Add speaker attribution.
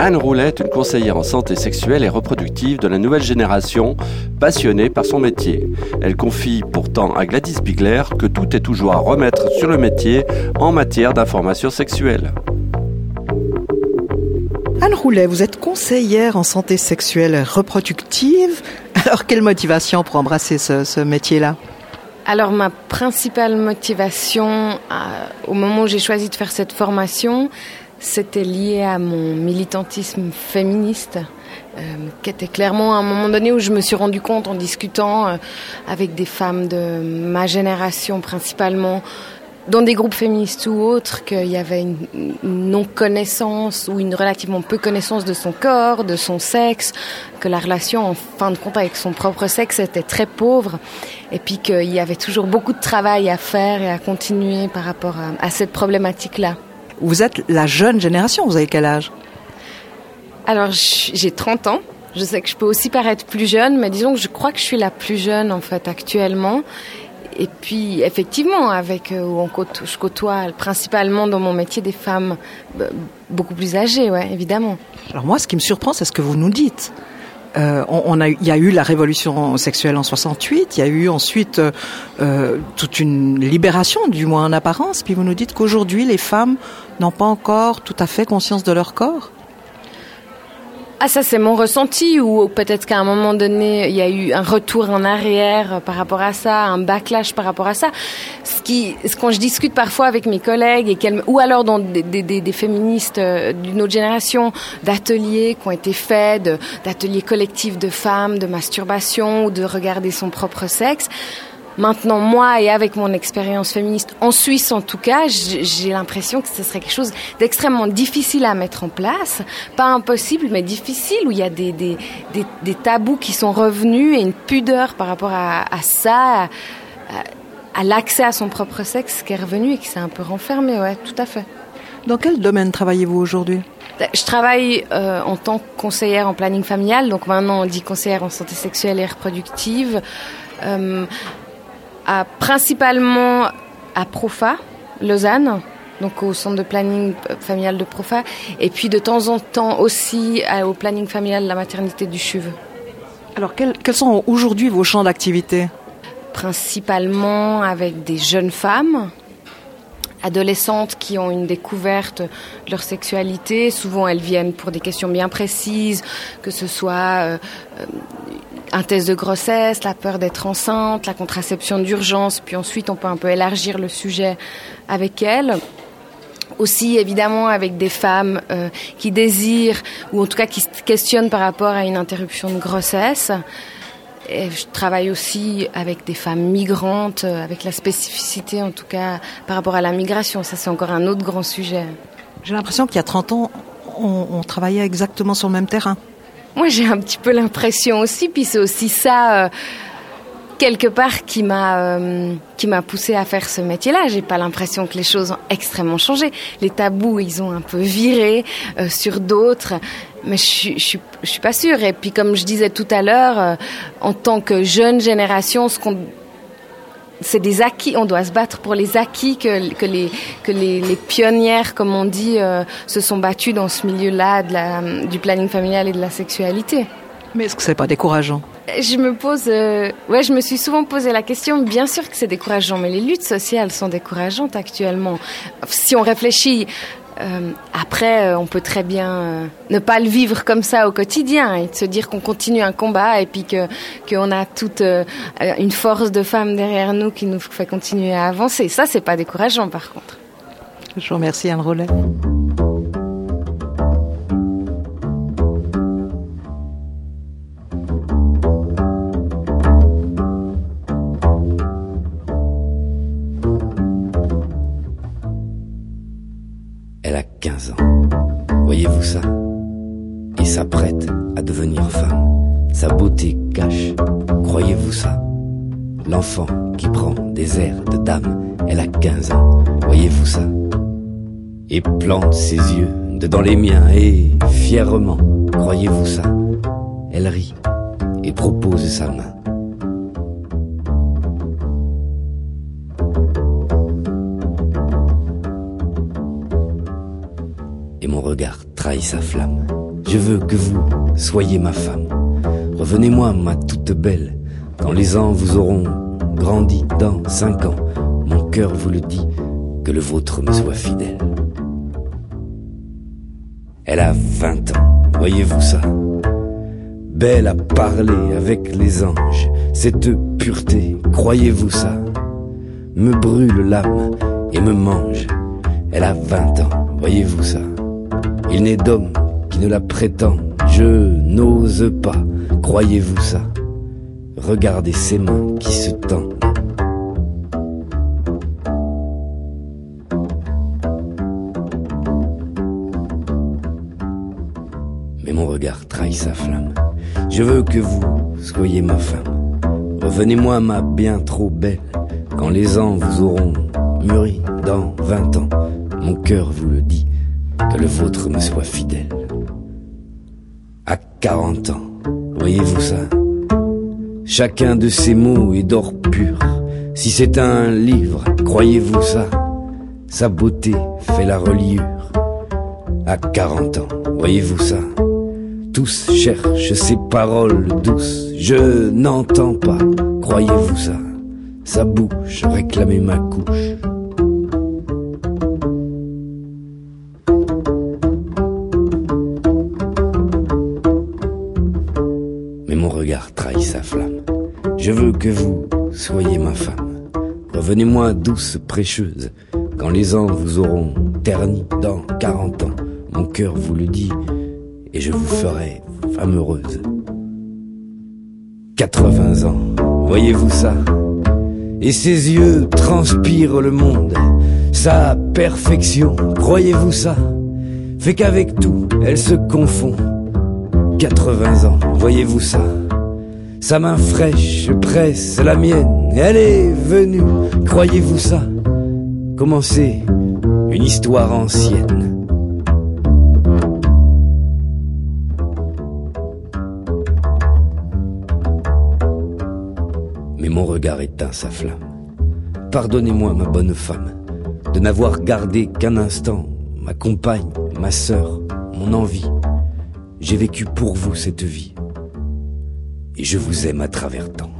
Speaker 1: Anne Roulet est une conseillère en santé sexuelle et reproductive de la nouvelle génération, passionnée par son métier. Elle confie pourtant à Gladys Bigler que tout est toujours à remettre sur le métier en matière d'information sexuelle.
Speaker 2: Anne Roulet, vous êtes conseillère en santé sexuelle et reproductive. Alors, quelle motivation pour embrasser ce, métier-là?
Speaker 3: Alors ma principale motivation au moment où j'ai choisi de faire cette formation, c'était lié à mon militantisme féministe, euh, qui était clairement à un moment donné où je me suis rendu compte en discutant euh, avec des femmes de ma génération principalement, dans des groupes féministes ou autres, qu'il y avait une, non-connaissance ou une relativement peu connaissance de son corps, de son sexe, que la relation en fin de compte avec son propre sexe était très pauvre, et puis qu'il y avait toujours beaucoup de travail à faire et à continuer par rapport à cette problématique-là.
Speaker 2: Vous êtes la jeune génération, vous avez quel âge?
Speaker 3: Alors j'ai 30 ans. Je sais que je peux aussi paraître plus jeune, mais disons que je crois que je suis la plus jeune en fait actuellement. Et puis effectivement, avec euh, on je côtoie principalement dans mon métier des femmes beaucoup plus âgées, ouais, évidemment.
Speaker 2: Alors moi, ce qui me surprend, c'est ce que vous nous dites. Euh, on, a, il y a eu la révolution sexuelle en 68, il y a eu ensuite euh, euh, toute une libération, du moins en apparence, puis vous nous dites qu'aujourd'hui les femmes n'ont pas encore tout à fait conscience de leur corps
Speaker 3: ah ça c'est mon ressenti ou peut-être qu'à un moment donné il y a eu un retour en arrière par rapport à ça, un backlash par rapport à ça. Ce qui, ce quand je discute parfois avec mes collègues et ou alors dans des, des, des féministes euh, d'une autre génération, d'ateliers qui ont été faits, d'ateliers collectifs de femmes, de masturbation ou de regarder son propre sexe. Maintenant, moi et avec mon expérience féministe en Suisse en tout cas, j'ai l'impression que ce serait quelque chose d'extrêmement difficile à mettre en place. Pas impossible, mais difficile, où il y a des, des, des, tabous qui sont revenus et une pudeur par rapport à, ça, à, l'accès à son propre sexe qui est revenu et qui s'est un peu renfermé, ouais, tout à fait.
Speaker 2: Dans quel domaine travaillez-vous aujourd'hui?
Speaker 3: Je travaille euh, en tant que conseillère en planning familial, donc maintenant on dit conseillère en santé sexuelle et reproductive. Euh, principalement à Profa, Lausanne, donc au centre de planning familial de Profa, et puis de temps en temps aussi au planning familial de la maternité du CHUV.
Speaker 2: Alors quels, quels sont aujourd'hui vos champs d'activité?
Speaker 3: Principalement avec des jeunes femmes, adolescentes qui ont une découverte de leur sexualité. Souvent, elles viennent pour des questions bien précises, que ce soit euh, euh, un test de grossesse, la peur d'être enceinte, la contraception d'urgence, puis ensuite on peut un peu élargir le sujet avec elles. Aussi évidemment avec des femmes euh, qui désirent ou en tout cas qui se questionnent par rapport à une interruption de grossesse. Et je travaille aussi avec des femmes migrantes, euh, avec la spécificité en tout cas par rapport à la migration. Ça c'est encore un autre grand sujet.
Speaker 2: J'ai l'impression qu'il y a 30 ans, on, on travaillait exactement sur le même terrain.
Speaker 3: Moi, j'ai un petit peu l'impression aussi, puis c'est aussi ça. Euh, quelque part qui m'a euh, qui m'a poussé à faire ce métier-là. J'ai pas l'impression que les choses ont extrêmement changé. Les tabous, ils ont un peu viré euh, sur d'autres, mais je, je, je, suis pas sûre. Et puis comme je disais tout à l'heure, en tant que jeune génération, ce qu'on c'est des acquis, on doit se battre pour les acquis que, que, les, que les, les pionnières, comme on dit, euh, se sont battues dans ce milieu-là du planning familial et de la sexualité.
Speaker 2: Mais est-ce que c'est pas décourageant?
Speaker 3: Je me pose, euh, ouais, je me suis souvent posé la question. Bien sûr que c'est décourageant, mais les luttes sociales sont décourageantes actuellement. Si on réfléchit euh, après, euh, on peut très bien euh, ne pas le vivre comme ça au quotidien et se dire qu'on continue un combat et puis que qu'on a toute une force de femmes derrière nous qui nous fait continuer à avancer. Ça, c'est pas décourageant, par contre.
Speaker 2: Je vous remercie, Anne Rollet.
Speaker 4: Voyez-vous ça? Il s'apprête à devenir femme. Sa beauté cache, croyez-vous ça? L'enfant qui prend des airs de dame, elle a 15 ans, voyez-vous ça? Et plante ses yeux dedans les miens et fièrement, croyez-vous ça? Elle rit et propose sa main. Et mon regard trahit sa flamme. Je veux que vous soyez ma femme. Revenez-moi, ma toute belle, quand les ans vous auront grandi dans cinq ans. Mon cœur vous le dit, que le vôtre me soit fidèle. Elle a vingt ans, voyez-vous ça? Belle à parler avec les anges, cette pureté, croyez-vous ça? Me brûle l'âme et me mange. Elle a vingt ans, voyez-vous ça? Il n'est d'homme qui ne la prétend, je n'ose pas, croyez-vous ça? Regardez ses mains qui se tendent. Mais mon regard trahit sa flamme. Je veux que vous soyez ma femme. Revenez-moi ma bien trop belle, quand les ans vous auront mûri dans vingt ans. Mon cœur vous le dit, que le vôtre me soit fidèle. À quarante ans, voyez-vous ça? Chacun de ces mots est d'or pur. Si c'est un livre, croyez-vous ça? Sa beauté fait la reliure. À quarante ans, voyez-vous ça? Tous cherchent ces paroles douces. Je n'entends pas, croyez-vous ça? Sa bouche réclamait ma couche. Que vous soyez ma femme. Revenez-moi douce précieuse, quand les ans vous auront terni dans quarante ans. Mon cœur vous le dit, et je vous ferai femme heureuse. 80 ans, voyez-vous ça? Et ses yeux transpirent le monde, sa perfection, croyez-vous ça? Fait qu'avec tout, elle se confond. 80 ans, voyez-vous ça? Sa main fraîche presse la mienne. Elle est venue, croyez-vous ça? Commencer une histoire ancienne. Mais mon regard éteint sa flamme. Pardonnez-moi, ma bonne femme, de n'avoir gardé qu'un instant ma compagne, ma sœur, mon envie. J'ai vécu pour vous cette vie et je vous aime à travers temps.